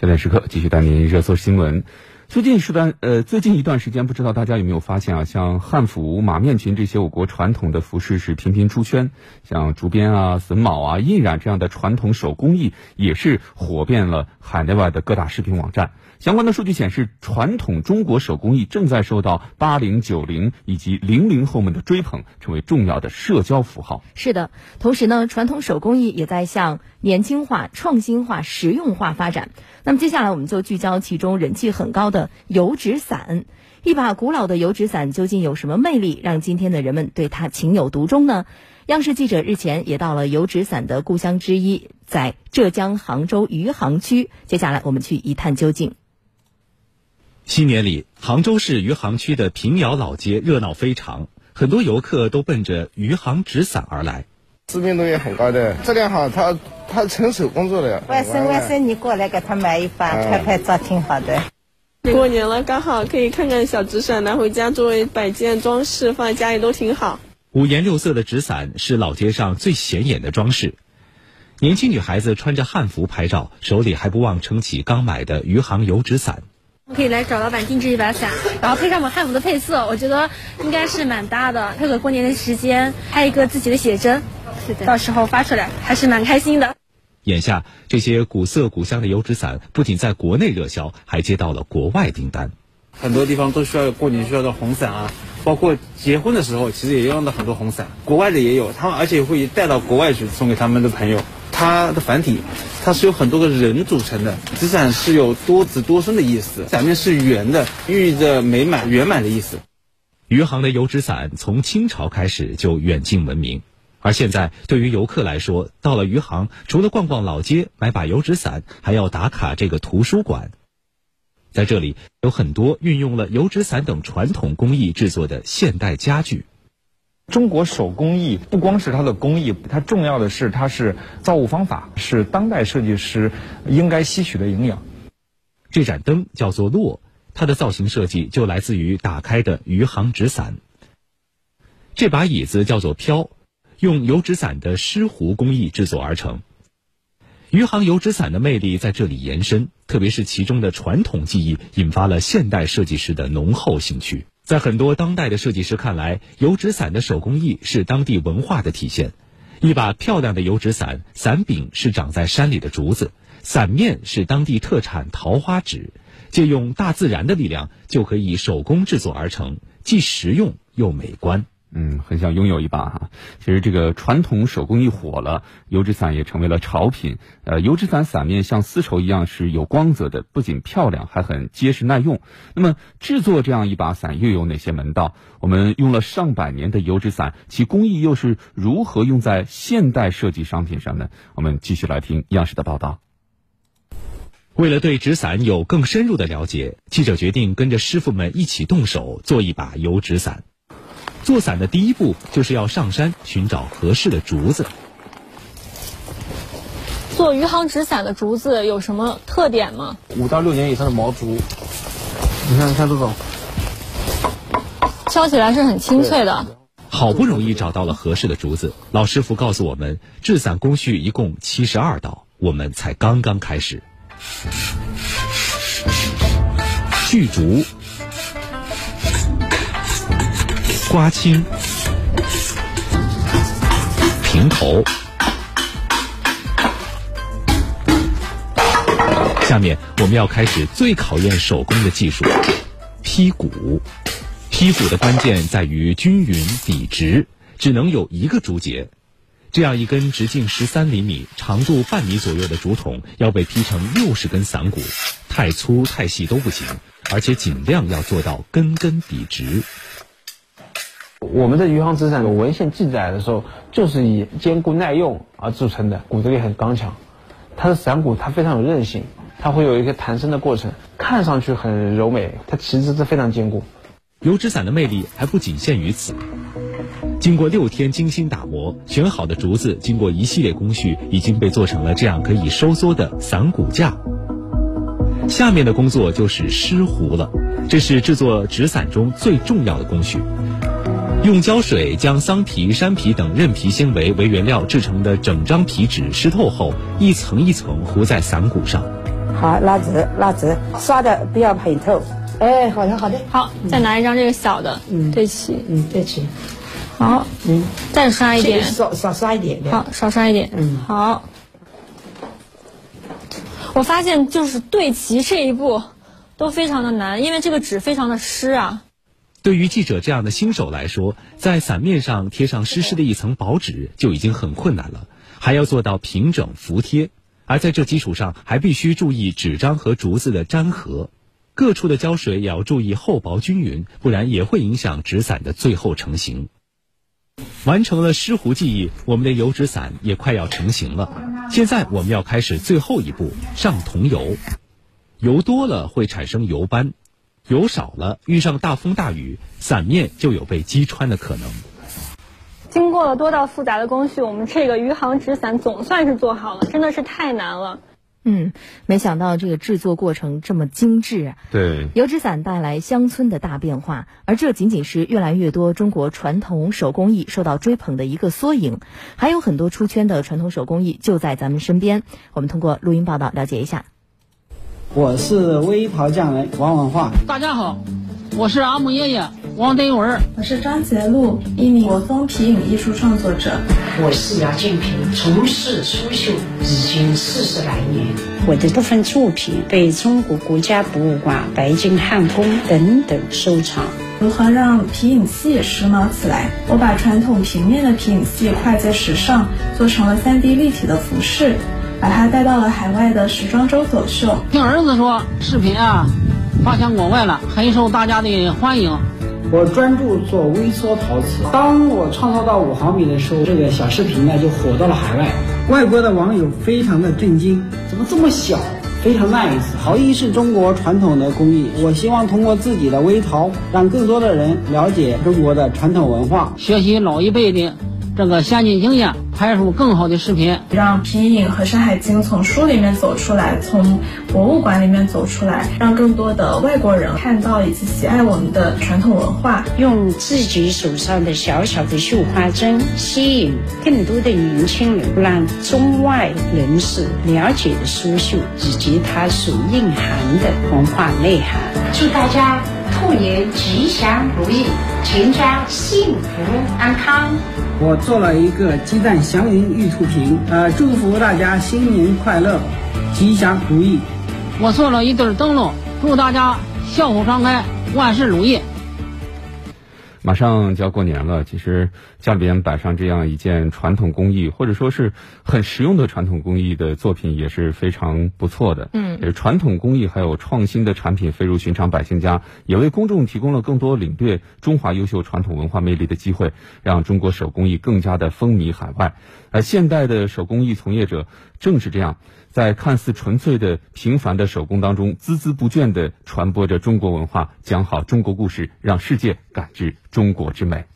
焦点时刻继续带您热搜新闻。最近时段，呃，最近一段时间，不知道大家有没有发现啊？像汉服、马面裙这些我国传统的服饰是频频出圈，像竹编啊、榫卯啊、印染这样的传统手工艺也是火遍了海内外的各大视频网站。相关的数据显示，传统中国手工艺正在受到八零、九零以及零零后们的追捧，成为重要的社交符号。是的，同时呢，传统手工艺也在向年轻化、创新化、实用化发展。那么接下来，我们就聚焦其中人气很高的油纸伞。一把古老的油纸伞究竟有什么魅力，让今天的人们对它情有独钟呢？央视记者日前也到了油纸伞的故乡之一，在浙江杭州余杭区。接下来，我们去一探究竟。新年里，杭州市余杭区的平遥老街热闹非常，很多游客都奔着余杭纸伞而来。知名度也很高的，质量好，他他纯手工做的。外甥外甥，你过来给他买一把，拍拍照挺好的。过年了，刚好可以看看小纸伞，拿回家作为摆件装饰，放在家里都挺好。五颜六色的纸伞是老街上最显眼的装饰。年轻女孩子穿着汉服拍照，手里还不忘撑起刚买的余杭油纸伞。可以来找老板定制一把伞，然后配上我们汉服的配色，我觉得应该是蛮搭的。配合过年的时间，还有一个自己的写真，是的，到时候发出来还是蛮开心的。眼下，这些古色古香的油纸伞不仅在国内热销，还接到了国外订单。很多地方都需要过年需要的红伞啊，包括结婚的时候，其实也用到很多红伞。国外的也有，他们而且会带到国外去送给他们的朋友。它的繁体，它是由很多个人组成的。纸伞是有多子多孙的意思，伞面是圆的，寓意着美满圆满的意思。余杭的油纸伞从清朝开始就远近闻名，而现在对于游客来说，到了余杭，除了逛逛老街、买把油纸伞，还要打卡这个图书馆。在这里，有很多运用了油纸伞等传统工艺制作的现代家具。中国手工艺不光是它的工艺，它重要的是它是造物方法，是当代设计师应该吸取的营养。这盏灯叫做落，它的造型设计就来自于打开的余杭纸伞。这把椅子叫做飘，用油纸伞的湿壶工艺制作而成。余杭油纸伞的魅力在这里延伸，特别是其中的传统技艺，引发了现代设计师的浓厚兴趣。在很多当代的设计师看来，油纸伞的手工艺是当地文化的体现。一把漂亮的油纸伞，伞柄是长在山里的竹子，伞面是当地特产桃花纸，借用大自然的力量，就可以手工制作而成，既实用又美观。嗯，很想拥有一把哈。其实这个传统手工艺火了，油纸伞也成为了潮品。呃，油纸伞伞面像丝绸一样是有光泽的，不仅漂亮，还很结实耐用。那么制作这样一把伞又有哪些门道？我们用了上百年的油纸伞，其工艺又是如何用在现代设计商品上呢？我们继续来听央视的报道。为了对纸伞有更深入的了解，记者决定跟着师傅们一起动手做一把油纸伞。做伞的第一步就是要上山寻找合适的竹子。做余杭纸伞的竹子有什么特点吗？五到六年以上的毛竹，你看，像这种，敲起来是很清脆的。好不容易找到了合适的竹子，老师傅告诉我们，制伞工序一共七十二道，我们才刚刚开始。锯竹。刮青、平头，下面我们要开始最考验手工的技术——劈骨。劈骨的关键在于均匀笔直，只能有一个竹节。这样一根直径十三厘米、长度半米左右的竹筒，要被劈成六十根伞骨，太粗太细都不行，而且尽量要做到根根笔直。我们的余杭纸伞有文献记载的时候，就是以坚固耐用而著称的，骨子里很刚强。它的伞骨它非常有韧性，它会有一个弹伸的过程，看上去很柔美，它其实是非常坚固。油纸伞的魅力还不仅限于此，经过六天精心打磨，选好的竹子经过一系列工序，已经被做成了这样可以收缩的伞骨架。下面的工作就是湿壶了，这是制作纸伞中最重要的工序。用胶水将桑皮、山皮等韧皮纤维为原料制成的整张皮纸湿透后，一层一层糊在伞骨上，好，拉直拉直，刷的不要很透。哎，好的好的。好，再拿一张这个小的，嗯，对齐，嗯，对齐。好，嗯，再刷一点，少少刷一点。好，少刷一点。嗯，好。我发现就是对齐这一步都非常的难，因为这个纸非常的湿啊。对于记者这样的新手来说，在伞面上贴上湿湿的一层薄纸就已经很困难了，还要做到平整服帖，而在这基础上还必须注意纸张和竹子的粘合，各处的胶水也要注意厚薄均匀，不然也会影响纸伞的最后成型。完成了湿糊技艺，我们的油纸伞也快要成型了。现在我们要开始最后一步，上桐油。油多了会产生油斑，油少了遇上大风大雨，伞面就有被击穿的可能。经过了多道复杂的工序，我们这个余杭纸伞总算是做好了，真的是太难了。嗯，没想到这个制作过程这么精致啊！对，油纸伞带来乡村的大变化，而这仅仅是越来越多中国传统手工艺受到追捧的一个缩影。还有很多出圈的传统手工艺就在咱们身边。我们通过录音报道了解一下。我是微陶匠人王文化。大家好，我是阿姆爷爷。王德文，我是张杰路，一名国风皮影艺术创作者。我是姚建平，从事苏绣已经四十来年。我的部分作品被中国国家博物馆、北京汉宫等等收藏。如何让皮影戏时髦起来？我把传统平面的皮影戏快在时尚，做成了 3D 立体的服饰，把他带到了海外的时装周走秀。听儿子说，视频啊发向国外了，很受大家的欢迎。我专注做微缩陶瓷。当我创造到五毫米的时候，这个小视频呢就火到了海外，外国的网友非常的震惊，怎么这么小？非常 nice。陶艺是中国传统的工艺，我希望通过自己的微陶，让更多的人了解中国的传统文化，学习老一辈的。这个先进经验，拍出更好的视频，让皮影和《山海经》从书里面走出来，从博物馆里面走出来，让更多的外国人看到以及喜爱我们的传统文化。用自己手上的小小的绣花针，吸引更多的年轻人，让中外人士了解的苏绣以及它所蕴含的文化内涵。祝大家兔年吉祥如意，全家幸福安康。我做了一个鸡蛋祥云玉兔瓶，呃，祝福大家新年快乐，吉祥如意。我做了一对灯笼，祝大家笑口常开，万事如意。马上就要过年了，其实家里边摆上这样一件传统工艺，或者说是很实用的传统工艺的作品，也是非常不错的。嗯，传统工艺还有创新的产品飞入寻常百姓家，也为公众提供了更多领略中华优秀传统文化魅力的机会，让中国手工艺更加的风靡海外。而现代的手工艺从业者正是这样。在看似纯粹的平凡的手工当中，孜孜不倦地传播着中国文化，讲好中国故事，让世界感知中国之美。